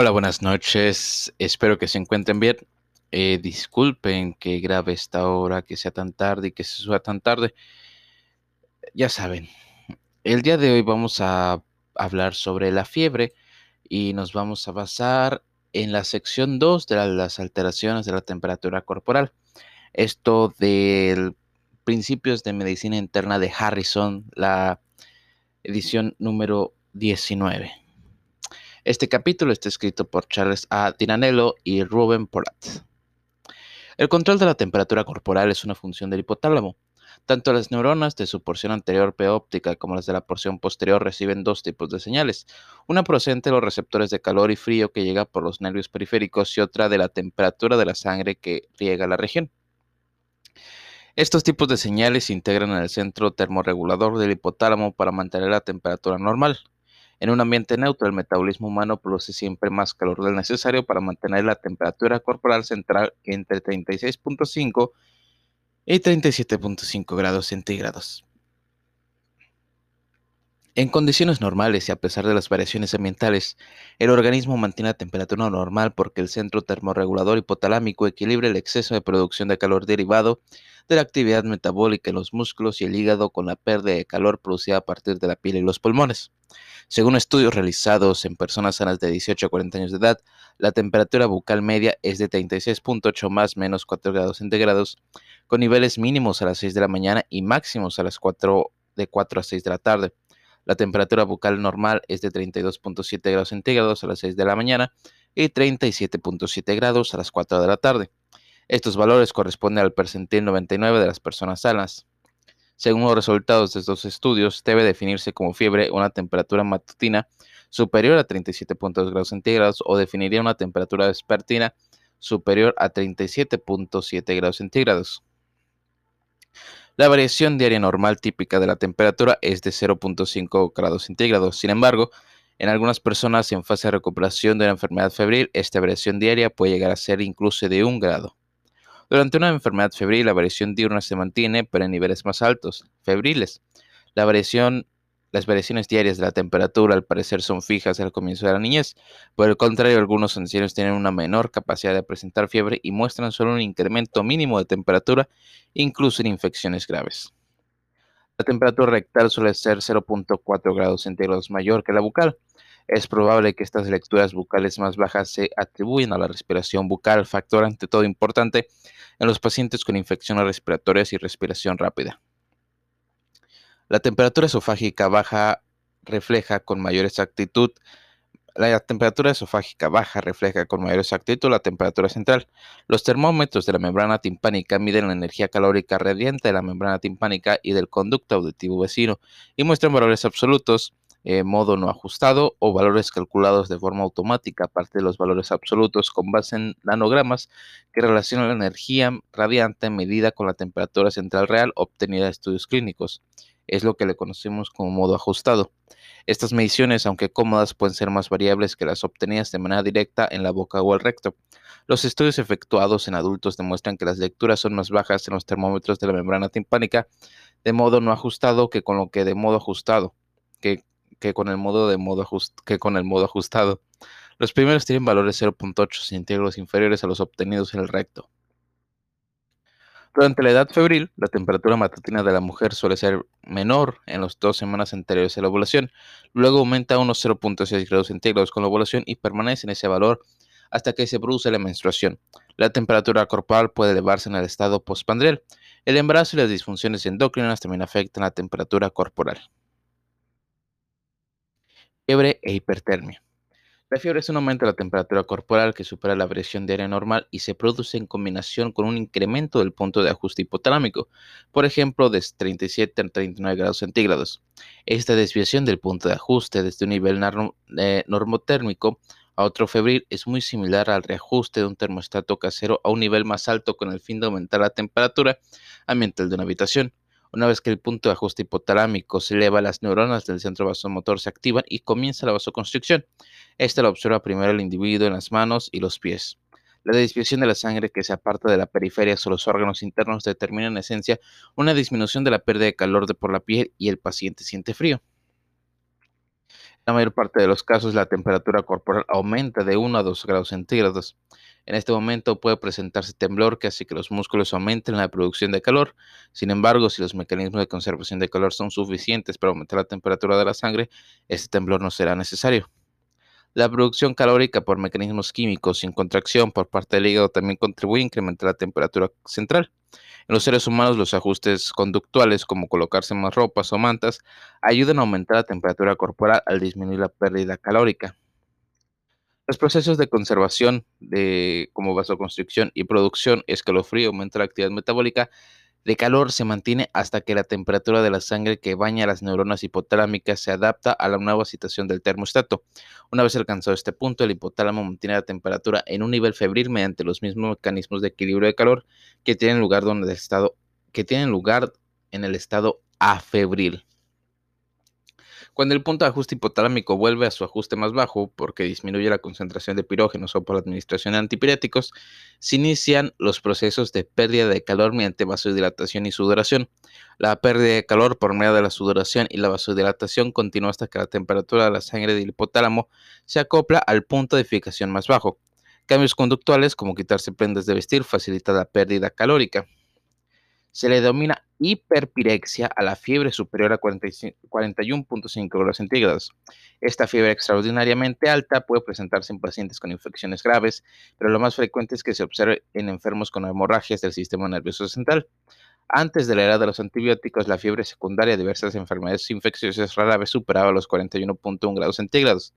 Hola, buenas noches. Espero que se encuentren bien. Eh, disculpen que grabe esta hora, que sea tan tarde y que se suba tan tarde. Ya saben, el día de hoy vamos a hablar sobre la fiebre y nos vamos a basar en la sección 2 de las alteraciones de la temperatura corporal. Esto de principios de medicina interna de Harrison, la edición número 19. Este capítulo está escrito por Charles A. Dinanello y Ruben Porat. El control de la temperatura corporal es una función del hipotálamo. Tanto las neuronas de su porción anterior óptica como las de la porción posterior reciben dos tipos de señales, una procedente de los receptores de calor y frío que llega por los nervios periféricos y otra de la temperatura de la sangre que riega la región. Estos tipos de señales se integran en el centro termorregulador del hipotálamo para mantener la temperatura normal. En un ambiente neutro, el metabolismo humano produce siempre más calor del necesario para mantener la temperatura corporal central entre 36.5 y 37.5 grados centígrados. En condiciones normales y a pesar de las variaciones ambientales, el organismo mantiene la temperatura normal porque el centro termorregulador hipotalámico equilibra el exceso de producción de calor derivado de la actividad metabólica en los músculos y el hígado con la pérdida de calor producida a partir de la piel y los pulmones. Según estudios realizados en personas sanas de 18 a 40 años de edad, la temperatura bucal media es de 36.8 más menos 4 grados centígrados, con niveles mínimos a las 6 de la mañana y máximos a las 4 de 4 a 6 de la tarde. La temperatura bucal normal es de 32.7 grados centígrados a las 6 de la mañana y 37.7 grados a las 4 de la tarde. Estos valores corresponden al percentil 99 de las personas sanas. Según los resultados de estos estudios, debe definirse como fiebre una temperatura matutina superior a 37.2 grados centígrados o definiría una temperatura vespertina superior a 37.7 grados centígrados. La variación diaria normal típica de la temperatura es de 0.5 grados centígrados. Sin embargo, en algunas personas en fase de recuperación de una enfermedad febril, esta variación diaria puede llegar a ser incluso de 1 grado. Durante una enfermedad febril, la variación diurna se mantiene, pero en niveles más altos, febriles. La variación las variaciones diarias de la temperatura al parecer son fijas al comienzo de la niñez. Por el contrario, algunos ancianos tienen una menor capacidad de presentar fiebre y muestran solo un incremento mínimo de temperatura, incluso en infecciones graves. La temperatura rectal suele ser 0.4 grados centígrados mayor que la bucal. Es probable que estas lecturas bucales más bajas se atribuyan a la respiración bucal, factor ante todo importante en los pacientes con infecciones respiratorias y respiración rápida. La temperatura esofágica baja refleja con mayor exactitud la temperatura esofágica baja refleja con mayor exactitud la temperatura central. Los termómetros de la membrana timpánica miden la energía calórica radiante de la membrana timpánica y del conducto auditivo vecino y muestran valores absolutos en modo no ajustado o valores calculados de forma automática a partir de los valores absolutos con base en nanogramas que relacionan la energía radiante medida con la temperatura central real obtenida de estudios clínicos es lo que le conocemos como modo ajustado. Estas mediciones, aunque cómodas, pueden ser más variables que las obtenidas de manera directa en la boca o el recto. Los estudios efectuados en adultos demuestran que las lecturas son más bajas en los termómetros de la membrana timpánica de modo no ajustado que con lo que de modo ajustado, que, con el modo de modo que con el modo ajustado. Los primeros tienen valores 0.8 centígrados inferiores a los obtenidos en el recto. Durante la edad febril, la temperatura matutina de la mujer suele ser menor en las dos semanas anteriores a la ovulación, luego aumenta a unos 0.6 grados centígrados con la ovulación y permanece en ese valor hasta que se produce la menstruación. La temperatura corporal puede elevarse en el estado postpandrial. El embarazo y las disfunciones endocrinas también afectan la temperatura corporal. Fiebre e hipertermia. La fiebre es un aumento de la temperatura corporal que supera la variación diaria normal y se produce en combinación con un incremento del punto de ajuste hipotalámico, por ejemplo, de 37 a 39 grados centígrados. Esta desviación del punto de ajuste desde un nivel eh, normotérmico a otro febril es muy similar al reajuste de un termostato casero a un nivel más alto con el fin de aumentar la temperatura ambiental de una habitación. Una vez que el punto de ajuste hipotalámico se eleva, las neuronas del centro vasomotor se activan y comienza la vasoconstricción. Esta lo observa primero el individuo en las manos y los pies. La desviación de la sangre que se aparta de la periferia hacia los órganos internos determina en esencia una disminución de la pérdida de calor de por la piel y el paciente siente frío. la mayor parte de los casos la temperatura corporal aumenta de 1 a 2 grados centígrados. En este momento puede presentarse temblor que hace que los músculos aumenten la producción de calor. Sin embargo, si los mecanismos de conservación de calor son suficientes para aumentar la temperatura de la sangre, este temblor no será necesario. La producción calórica por mecanismos químicos sin contracción por parte del hígado también contribuye a incrementar la temperatura central. En los seres humanos, los ajustes conductuales, como colocarse más ropas o mantas, ayudan a aumentar la temperatura corporal al disminuir la pérdida calórica. Los procesos de conservación, como vasoconstricción y producción, escalofrío, aumenta la actividad metabólica, de calor se mantiene hasta que la temperatura de la sangre que baña las neuronas hipotalámicas se adapta a la nueva situación del termostato. Una vez alcanzado este punto, el hipotálamo mantiene la temperatura en un nivel febril mediante los mismos mecanismos de equilibrio de calor que tienen lugar donde el estado que tienen lugar en el estado afebril. Cuando el punto de ajuste hipotalámico vuelve a su ajuste más bajo porque disminuye la concentración de pirógenos o por la administración de antipiréticos, se inician los procesos de pérdida de calor mediante vasodilatación y sudoración. La pérdida de calor por medio de la sudoración y la vasodilatación continúa hasta que la temperatura de la sangre del hipotálamo se acopla al punto de fijación más bajo. Cambios conductuales como quitarse prendas de vestir facilita la pérdida calórica se le denomina hiperpirexia a la fiebre superior a 41.5 grados centígrados. Esta fiebre extraordinariamente alta puede presentarse en pacientes con infecciones graves, pero lo más frecuente es que se observe en enfermos con hemorragias del sistema nervioso central. Antes de la era de los antibióticos, la fiebre secundaria de diversas enfermedades infecciosas rara vez superaba los 41.1 grados centígrados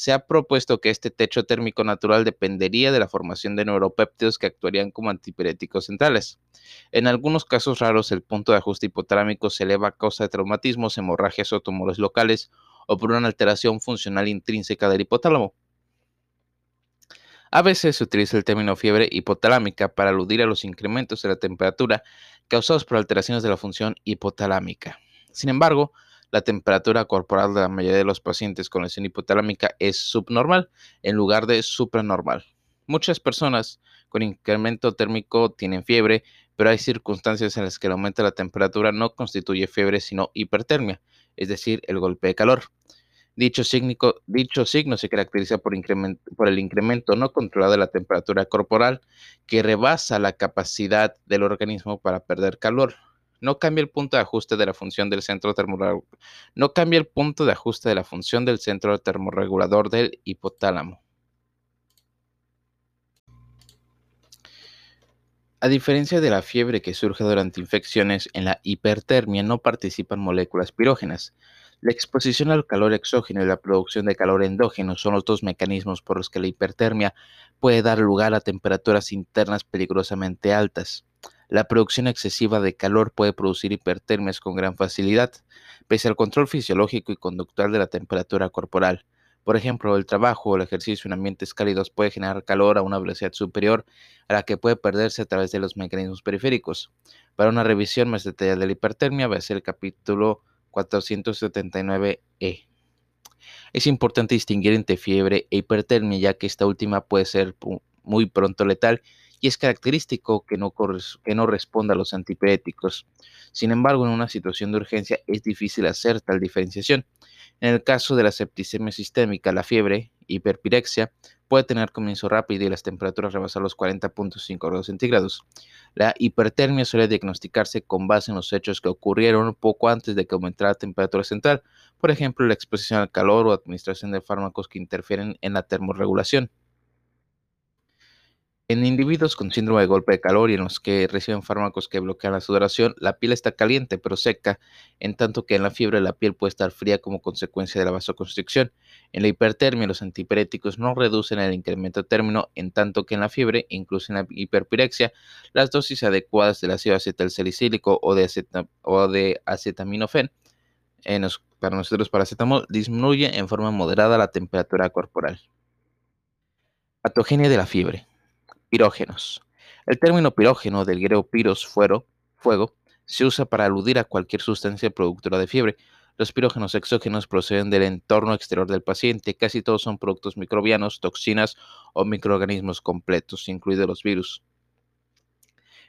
se ha propuesto que este techo térmico natural dependería de la formación de neuropéptidos que actuarían como antipiréticos centrales. En algunos casos raros, el punto de ajuste hipotalámico se eleva a causa de traumatismos, hemorragias o tumores locales o por una alteración funcional intrínseca del hipotálamo. A veces se utiliza el término fiebre hipotalámica para aludir a los incrementos de la temperatura causados por alteraciones de la función hipotalámica. Sin embargo, la temperatura corporal de la mayoría de los pacientes con lesión hipotalámica es subnormal en lugar de supranormal. Muchas personas con incremento térmico tienen fiebre, pero hay circunstancias en las que el aumento de la temperatura no constituye fiebre sino hipertermia, es decir, el golpe de calor. Dicho, signo se caracteriza por, por el incremento no controlado de la temperatura corporal que rebasa la capacidad del organismo para perder calor no cambia el punto de ajuste de la función del centro termorregulador. No cambia el punto de ajuste de la función del centro termorregulador del hipotálamo. A diferencia de la fiebre que surge durante infecciones, en la hipertermia no participan moléculas pirógenas. La exposición al calor exógeno y la producción de calor endógeno son los dos mecanismos por los que la hipertermia puede dar lugar a temperaturas internas peligrosamente altas. La producción excesiva de calor puede producir hipertermias con gran facilidad, pese al control fisiológico y conductual de la temperatura corporal. Por ejemplo, el trabajo o el ejercicio en ambientes cálidos puede generar calor a una velocidad superior a la que puede perderse a través de los mecanismos periféricos. Para una revisión más detallada de la hipertermia, ser el capítulo 479e. Es importante distinguir entre fiebre e hipertermia, ya que esta última puede ser muy pronto letal y es característico que no, que no responda a los antipiréticos. Sin embargo, en una situación de urgencia es difícil hacer tal diferenciación. En el caso de la septicemia sistémica, la fiebre, hiperpirexia, puede tener comienzo rápido y las temperaturas rebasar los 40.5 grados centígrados. La hipertermia suele diagnosticarse con base en los hechos que ocurrieron poco antes de que aumentara la temperatura central, por ejemplo, la exposición al calor o administración de fármacos que interfieren en la termorregulación. En individuos con síndrome de golpe de calor y en los que reciben fármacos que bloquean la sudoración, la piel está caliente pero seca, en tanto que en la fiebre la piel puede estar fría como consecuencia de la vasoconstricción. En la hipertermia, los antipiréticos no reducen el incremento término, en tanto que en la fiebre, incluso en la hiperpirexia, las dosis adecuadas del ácido acetilsalicílico o de, o de acetaminofén para nosotros paracetamol disminuye en forma moderada la temperatura corporal. Patogenia de la fiebre. Pirógenos. El término pirógeno del griego piros, fuero, fuego, se usa para aludir a cualquier sustancia productora de fiebre. Los pirógenos exógenos proceden del entorno exterior del paciente. Casi todos son productos microbianos, toxinas o microorganismos completos, incluidos los virus.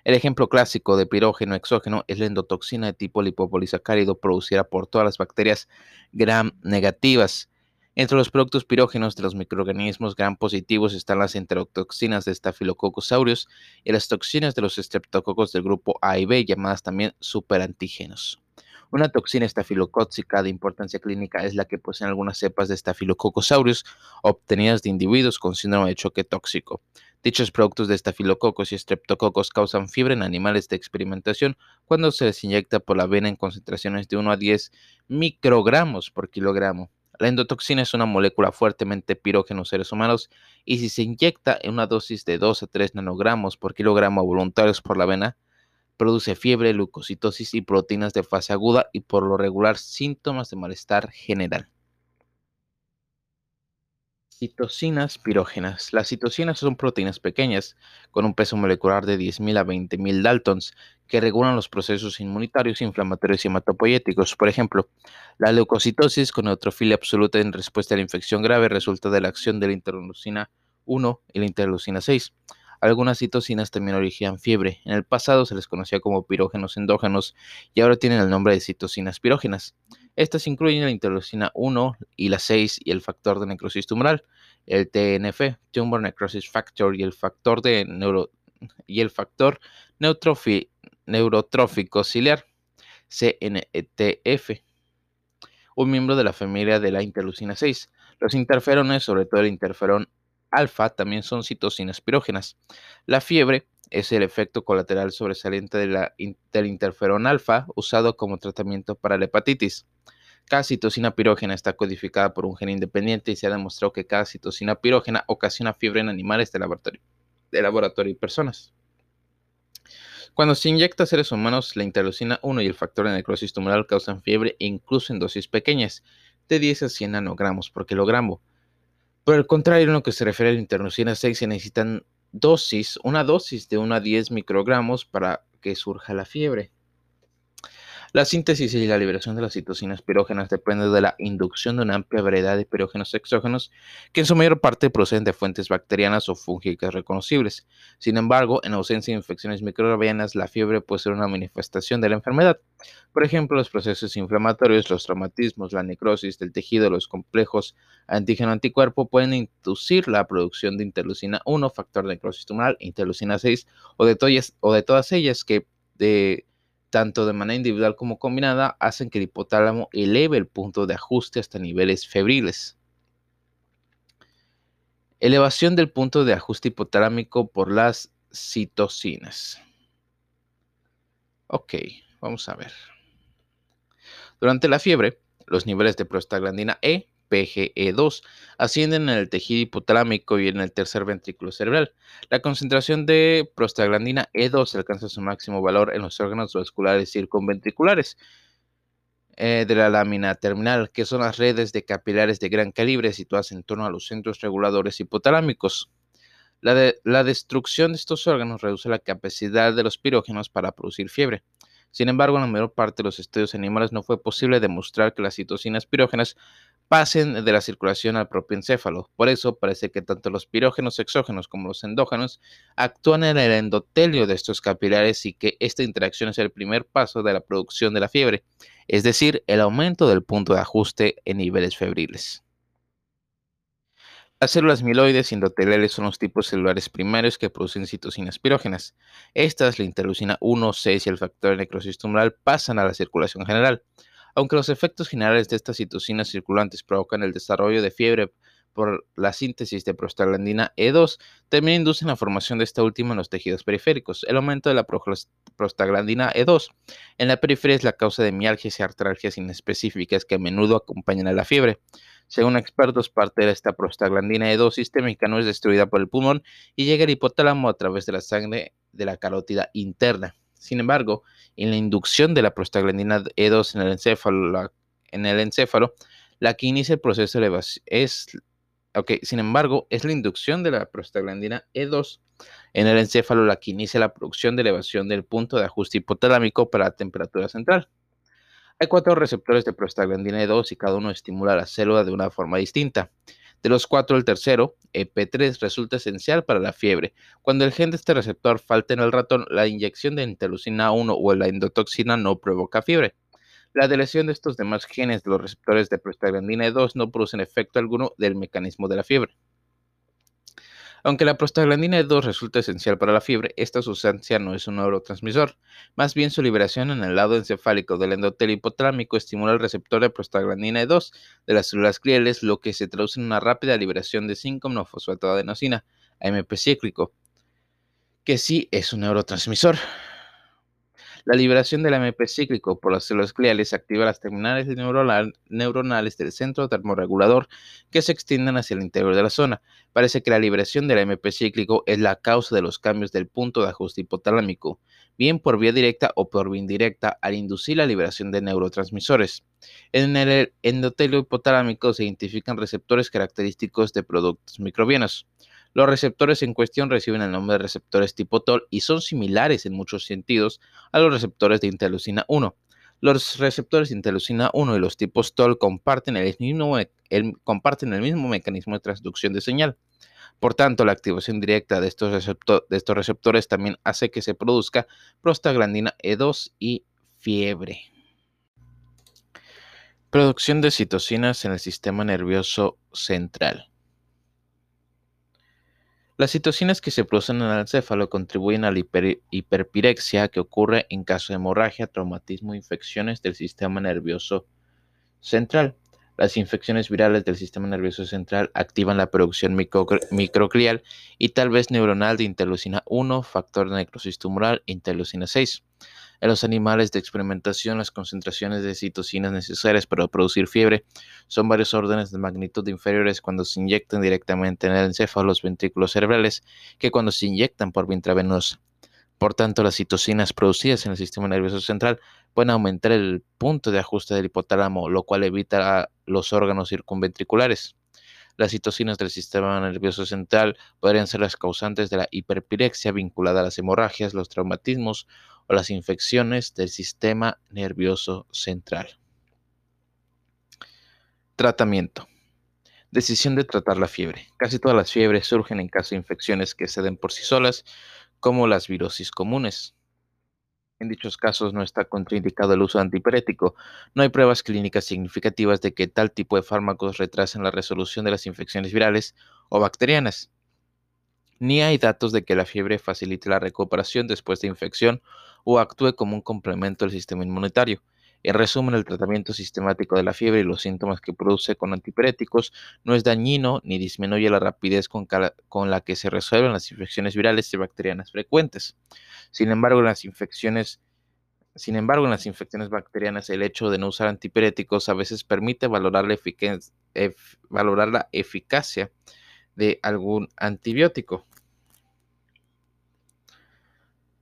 El ejemplo clásico de pirógeno exógeno es la endotoxina de tipo lipopolisacárido producida por todas las bacterias gram negativas Entre los productos pirógenos de los microorganismos gram positivos están las enterotoxinas de Staphylococcus aureus y las toxinas de los estreptococos del grupo A y B, llamadas también superantígenos. Una toxina estafilocóxica de importancia clínica es la que poseen algunas cepas de Staphylococcus aureus obtenidas de individuos con síndrome de choque tóxico. Dichos productos de estafilococos y estreptococos causan fiebre en animales de experimentación cuando se les inyecta por la vena en concentraciones de 1 a 10 microgramos por kilogramo. La endotoxina es una molécula fuertemente pirógena en seres humanos y si se inyecta en una dosis de 2 a 3 nanogramos por kilogramo voluntarios por la vena, produce fiebre, leucocitosis y proteínas de fase aguda y por lo regular síntomas de malestar general. Citocinas pirógenas. Las citocinas son proteínas pequeñas con un peso molecular de 10.000 a 20.000 daltons que regulan los procesos inmunitarios, inflamatorios y hematopoyéticos. Por ejemplo, la leucocitosis con neutrofilia absoluta en respuesta a la infección grave resulta de la acción de la interleucina 1 y la interleucina 6. Algunas citocinas también originan fiebre. En el pasado se les conocía como pirógenos endógenos y ahora tienen el nombre de citocinas pirógenas. Estas incluyen la interleucina 1 y la 6 y el factor de necrosis tumoral, el TNF, Tumor Necrosis Factor, y el factor neuro, y el factor neurotrófico ciliar, CNTF, un miembro de la familia de la interleucina 6. Los interferones, sobre todo el interferón alfa, también son citocinas pirógenas. La fiebre es el efecto colateral sobresaliente de la, del interferón alfa usado como tratamiento para la hepatitis. Cada citocina pirógena está codificada por un gen independiente y se ha demostrado que cada citocina pirógena ocasiona fiebre en animales de laboratorio, y personas. Cuando se inyecta a seres humanos, la interleucina 1 y el factor de necrosis tumoral causan fiebre incluso en dosis pequeñas, de 10 a 100 nanogramos por kilogramo. Por el contrario, en lo que se refiere a la interleucina 6, se necesitan dosis, una dosis de 1 a 10 microgramos para que surja la fiebre. La síntesis y la liberación de las citocinas pirógenas depende de la inducción de una amplia variedad de pirógenos exógenos que en su mayor parte proceden de fuentes bacterianas o fúngicas reconocibles. Sin embargo, en ausencia de infecciones microbianas, la fiebre puede ser una manifestación de la enfermedad. Por ejemplo, los procesos inflamatorios, los traumatismos, la necrosis del tejido, los complejos antígeno-anticuerpo pueden inducir la producción de interleucina 1, factor de necrosis tumoral, interleucina 6 o de, todas, o de todas ellas que de tanto de manera individual como combinada, hacen que el hipotálamo eleve el punto de ajuste hasta niveles febriles. Elevación del punto de ajuste hipotalámico por las citocinas. Ok, vamos a ver. Durante la fiebre, los niveles de prostaglandina E PGE2 ascienden en el tejido hipotalámico y en el tercer ventrículo cerebral. La concentración de prostaglandina E2 alcanza su máximo valor en los órganos vasculares circunventriculares eh, de la lámina terminal, que son las redes de capilares de gran calibre situadas en torno a los centros reguladores hipotalámicos. La, la destrucción de estos órganos reduce la capacidad de los pirógenos para producir fiebre. Sin embargo, en la mayor parte de los estudios animales no fue posible demostrar que las citocinas pirógenas pasen de la circulación al propio encéfalo. Por eso parece que tanto los pirógenos exógenos como los endógenos actúan en el endotelio de estos capilares y que esta interacción es el primer paso de la producción de la fiebre, es decir, el aumento del punto de ajuste en niveles febriles. Las células mieloides endoteliales son los tipos celulares primarios que producen citocinas pirógenas. Estas, la interleucina 1, 6 y el factor necrosis tumoral, pasan a la circulación general. Aunque los efectos generales de estas citocinas circulantes provocan el desarrollo de fiebre por la síntesis de prostaglandina E2, también inducen la formación de esta última en los tejidos periféricos. El aumento de la prostaglandina E2 en la periferia es la causa de mialgias y artralgias inespecíficas que a menudo acompañan a la fiebre. Según expertos, parte de esta prostaglandina E2 sistémica no es destruida por el pulmón y llega al hipotálamo a través de la sangre de la carótida interna. Sin embargo, en la inducción de la prostaglandina E2 en el encéfalo, la, que inicia el proceso de elevación es, ok, sin embargo, es la inducción de la prostaglandina E2 en el encéfalo la que inicia la producción de elevación del punto de ajuste hipotalámico para la temperatura central. Hay cuatro receptores de prostaglandina E2 y cada uno estimula la célula de una forma distinta. De los cuatro, el tercero, EP3, resulta esencial para la fiebre. Cuando el gen de este receptor falta en el ratón, la inyección de interleucina 1 o la endotoxina no provoca fiebre. La deleción de estos demás genes de los receptores de prostaglandina E2 no producen efecto alguno del mecanismo de la fiebre. Aunque la prostaglandina E2 resulta esencial para la fiebre, esta sustancia no es un neurotransmisor. Más bien su liberación en el lado encefálico del endotelio hipotalámico estimula el receptor de prostaglandina E2 de las células gliales, lo que se traduce en una rápida liberación de 5-monofosfato-adenosina, AMP cíclico, que sí es un neurotransmisor. La liberación del AMP cíclico por las células gliales activa las terminales neuronales del centro termorregulador que se extienden hacia el interior de la zona. Parece que la liberación del AMP cíclico es la causa de los cambios del punto de ajuste hipotalámico, bien por vía directa o por vía indirecta, al inducir la liberación de neurotransmisores. En el endotelio hipotalámico se identifican receptores característicos de productos microbianos. Los receptores en cuestión reciben el nombre de receptores tipo TOL y son similares en muchos sentidos a los receptores de interleucina 1. Los receptores de interleucina 1 y los tipos TOL comparten el, mismo, comparten el mismo mecanismo de transducción de señal. Por tanto, la activación directa de estos, de estos receptores también hace que se produzca prostaglandina E2 y fiebre. Producción de citocinas en el sistema nervioso central. Las citocinas que se producen en el encéfalo contribuyen a la hiperpirexia que ocurre en caso de hemorragia, traumatismo e infecciones del sistema nervioso central. Las infecciones virales del sistema nervioso central activan la producción microglial y tal vez neuronal de interleucina 1, factor de necrosis tumoral interleucina 6. En los animales de experimentación, las concentraciones de citocinas necesarias para producir fiebre son varios órdenes de magnitud inferiores cuando se inyectan directamente en el encéfalo los ventrículos cerebrales que cuando se inyectan por vía intravenosa. Por tanto, las citocinas producidas en el sistema nervioso central pueden aumentar el punto de ajuste del hipotálamo, lo cual evita los órganos circunventriculares. Las citocinas del sistema nervioso central podrían ser las causantes de la hiperpirexia vinculada a las hemorragias, los traumatismos o las infecciones del sistema nervioso central. Tratamiento. Decisión de tratar la fiebre. Casi todas las fiebres surgen en caso de infecciones que se den por sí solas, como las virosis comunes. En dichos casos no está contraindicado el uso antipirético. No hay pruebas clínicas significativas de que tal tipo de fármacos retrasen la resolución de las infecciones virales o bacterianas ni hay datos de que la fiebre facilite la recuperación después de infección o actúe como un complemento del sistema inmunitario. En resumen, el tratamiento sistemático de la fiebre y los síntomas que produce con antipiréticos no es dañino ni disminuye la rapidez con, la que se resuelven las infecciones virales y bacterianas frecuentes. Sin embargo, en las infecciones sin embargo, en las infecciones bacterianas, el hecho de no usar antipiréticos a veces permite valorar la, eficacia de algún antibiótico.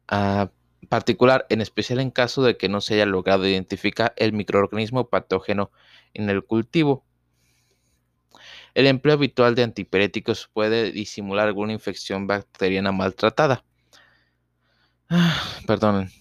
a particular, en especial en caso de que no se haya logrado identificar el microorganismo patógeno en el cultivo. El empleo habitual de antipiréticos puede disimular alguna infección bacteriana maltratada. Ah, perdonen.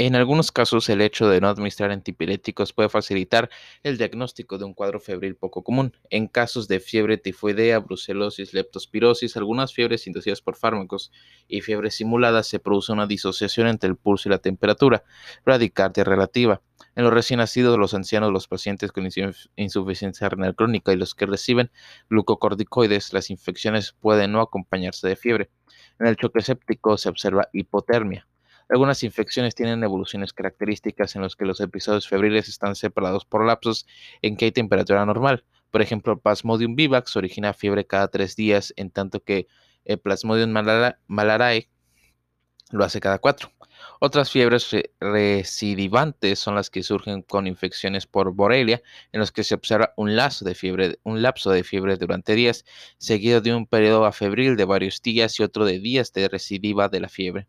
En algunos casos, el hecho de no administrar antipiréticos puede facilitar el diagnóstico de un cuadro febril poco común. En casos de fiebre tifoidea, brucelosis, leptospirosis, algunas fiebres inducidas por fármacos y fiebres simuladas, se produce una disociación entre el pulso y la temperatura, bradicardia relativa. En los recién nacidos, los ancianos, los pacientes con insuficiencia renal crónica y los que reciben glucocorticoides, las infecciones pueden no acompañarse de fiebre. En el choque séptico se observa hipotermia. Algunas infecciones tienen evoluciones características en las que los episodios febriles están separados por lapsos en que hay temperatura normal. Por ejemplo, Plasmodium vivax origina fiebre cada tres días, en tanto que el Plasmodium malarae lo hace cada cuatro. Otras fiebres recidivantes son las que surgen con infecciones por Borrelia, en los que se observa un, de fiebre, un lapso de fiebre durante días, seguido de un periodo afebril de varios días y otro de días de recidiva de la fiebre.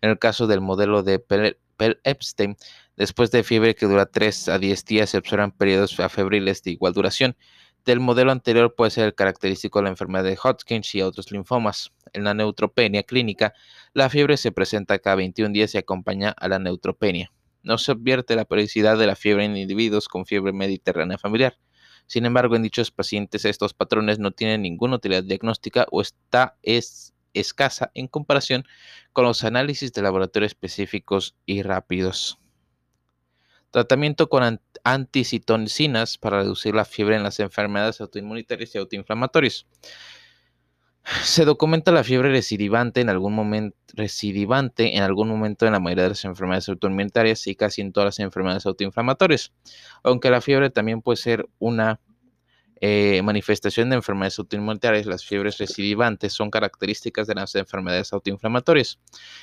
En el caso del modelo de Pell-Epstein, después de fiebre que dura 3 a 10 días, se observan periodos febriles de igual duración. Del modelo anterior puede ser característico de la enfermedad de Hodgkin y otros linfomas. En la neutropenia clínica, la fiebre se presenta cada 21 días y acompaña a la neutropenia. No se advierte la periodicidad de la fiebre en individuos con fiebre mediterránea familiar. Sin embargo, en dichos pacientes estos patrones no tienen ninguna utilidad diagnóstica o está es escasa en comparación con los análisis de laboratorio específicos y rápidos. Tratamiento con anticitocinas para reducir la fiebre en las enfermedades autoinmunitarias y autoinflamatorias. Se documenta la fiebre recidivante en algún momento recidivante en algún momento en la mayoría de las enfermedades autoinmunitarias y casi en todas las enfermedades autoinflamatorias. Aunque la fiebre también puede ser una eh, manifestación de enfermedades autoinmunitarias, las fiebres recidivantes son características de las enfermedades autoinflamatorias,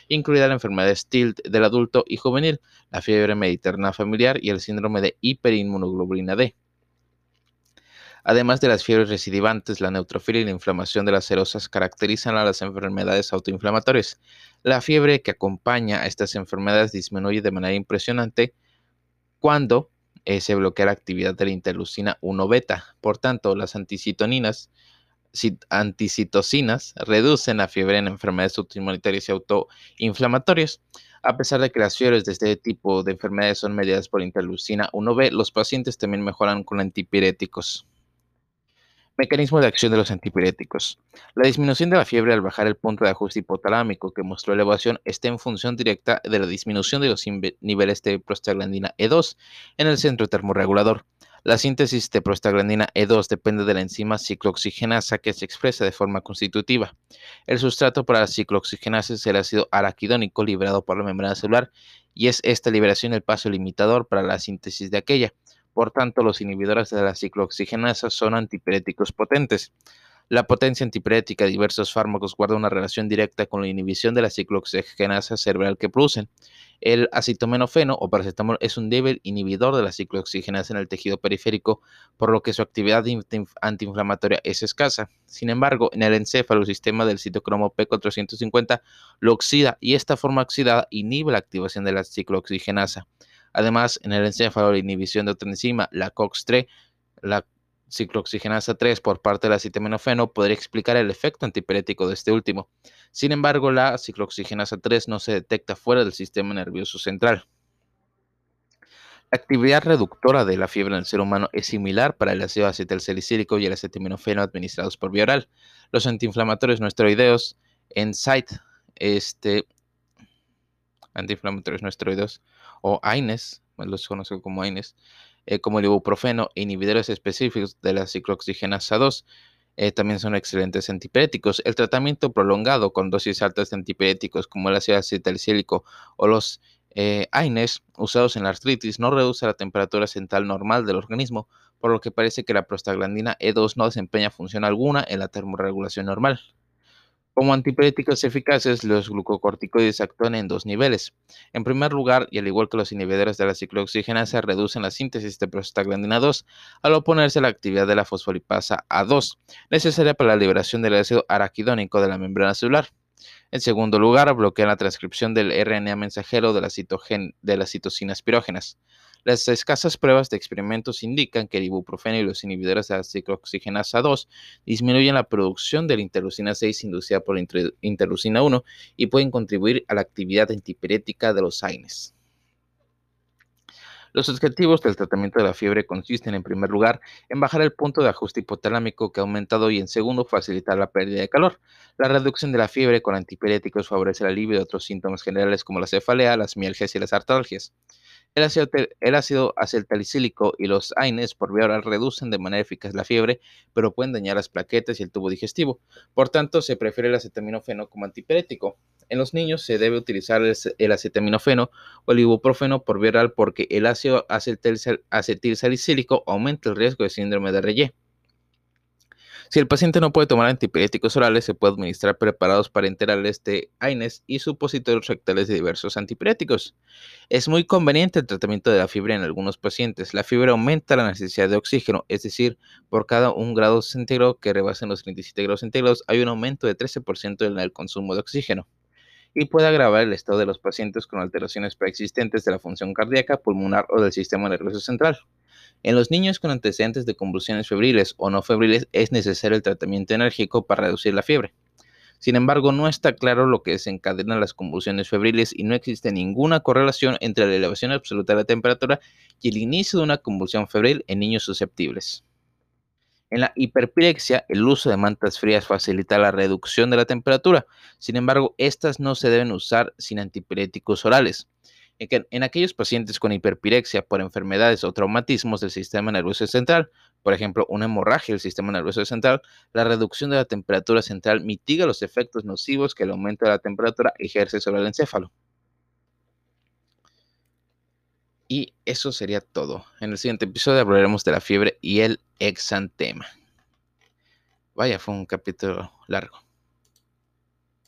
incluida la enfermedad de del adulto y juvenil, la fiebre mediterránea familiar y el síndrome de hiperinmunoglobulina D. Además de las fiebres recidivantes, la neutrofilia y la inflamación de las serosas caracterizan a las enfermedades autoinflamatorias. La fiebre que acompaña a estas enfermedades disminuye de manera impresionante cuando se bloquea la actividad de la interleucina 1 beta. Por tanto, las anticitoninas, anticitocinas reducen la fiebre en enfermedades autoinmunitarias y autoinflamatorias. A pesar de que las fiebres de este tipo de enfermedades son mediadas por interleucina 1b, los pacientes también mejoran con antipiréticos. Mecanismo de acción de los antipiréticos. La disminución de la fiebre al bajar el punto de ajuste hipotalámico que mostró elevación está en función directa de la disminución de los niveles de prostaglandina E2 en el centro termorregulador. La síntesis de prostaglandina E2 depende de la enzima ciclooxigenasa que se expresa de forma constitutiva. El sustrato para la ciclooxigenasa es el ácido araquidónico liberado por la membrana celular y es esta liberación el paso limitador para la síntesis de aquella. Por tanto, los inhibidores de la ciclooxigenasa son antipiréticos potentes. La potencia antipirética de diversos fármacos guarda una relación directa con la inhibición de la ciclooxigenasa cerebral que producen. El acetaminofeno o paracetamol es un débil inhibidor de la ciclooxigenasa en el tejido periférico, por lo que su actividad antiinflamatoria es escasa. Sin embargo, en el encéfalo, el sistema del citocromo P450 lo oxida y esta forma oxidada inhibe la activación de la ciclooxigenasa. Además, en el encéfalo, la inhibición de otra enzima, la COX-3, la ciclooxigenasa 3 por parte del acetaminofeno podría explicar el efecto antipirético de este último. Sin embargo, la ciclooxigenasa 3 no se detecta fuera del sistema nervioso central. La actividad reductora de la fiebre en el ser humano es similar para el ácido acetilsalicílico y el acetaminofeno administrados por vía oral. Los antiinflamatorios no esteroideos, NSAID, este, antiinflamatorios no esteroideos, o AINES, los conozco como AINES, eh, como el ibuprofeno inhibidores específicos de la ciclooxigenasa 2, eh, también son excelentes antipiréticos. El tratamiento prolongado con dosis altas de antipiréticos como el ácido acetilcílico o los eh, AINES usados en la artritis no reduce la temperatura central normal del organismo, por lo que parece que la prostaglandina E2 no desempeña función alguna en la termorregulación normal. Como antipiréticos eficaces, los glucocorticoides actúan en dos niveles. En primer lugar, y al igual que los inhibidores de la ciclooxigenasa, reducen la síntesis de prostaglandina 2 al oponerse a la actividad de la fosfolipasa A2, necesaria para la liberación del ácido araquidónico de la membrana celular. En segundo lugar, bloquean la transcripción del RNA mensajero de, la de las citocinas pirógenas. Las escasas pruebas de experimentos indican que el ibuprofeno y los inhibidores de la ciclooxigenasa 2 disminuyen la producción de la interleucina 6 inducida por la interleucina 1 y pueden contribuir a la actividad antipirética de los AINES. Los objetivos del tratamiento de la fiebre consisten, en primer lugar, en bajar el punto de ajuste hipotalámico que ha aumentado y, en segundo, facilitar la pérdida de calor. La reducción de la fiebre con antipiréticos favorece el alivio de otros síntomas generales como la cefalea, las mialgias y las artralgias. El ácido, el ácido acetilsalicílico y los AINES por vía oral reducen de manera eficaz la fiebre, pero pueden dañar las plaquetas y el tubo digestivo. Por tanto, se prefiere el acetaminofeno como antipirético. En los niños se debe utilizar el acetaminofeno o el ibuprofeno por vía oral porque el ácido acetilsalicílico aumenta el riesgo de síndrome de Reye. Si el paciente no puede tomar antipiréticos orales, se puede administrar preparados parenterales de AINES y supositorios rectales de diversos antipiréticos. Es muy conveniente el tratamiento de la fiebre en algunos pacientes. La fiebre aumenta la necesidad de oxígeno, es decir, por cada un grado centígrado que rebasen los 37 grados centígrados hay un aumento de 13% en el consumo de oxígeno y puede agravar el estado de los pacientes con alteraciones preexistentes de la función cardíaca, pulmonar o del sistema nervioso central. En los niños con antecedentes de convulsiones febriles o no febriles es necesario el tratamiento enérgico para reducir la fiebre. Sin embargo, no está claro lo que desencadena las convulsiones febriles y no existe ninguna correlación entre la elevación absoluta de la temperatura y el inicio de una convulsión febril en niños susceptibles. En la hiperpirexia, el uso de mantas frías facilita la reducción de la temperatura. Sin embargo, estas no se deben usar sin antipiréticos orales. en, que, en aquellos pacientes con hiperpirexia por enfermedades o traumatismos del sistema nervioso central, por ejemplo, una hemorragia del sistema nervioso central, la reducción de la temperatura central mitiga los efectos nocivos que el aumento de la temperatura ejerce sobre el encéfalo. Y eso sería todo. En el siguiente episodio hablaremos de la fiebre y el exantema. Vaya, fue un capítulo largo.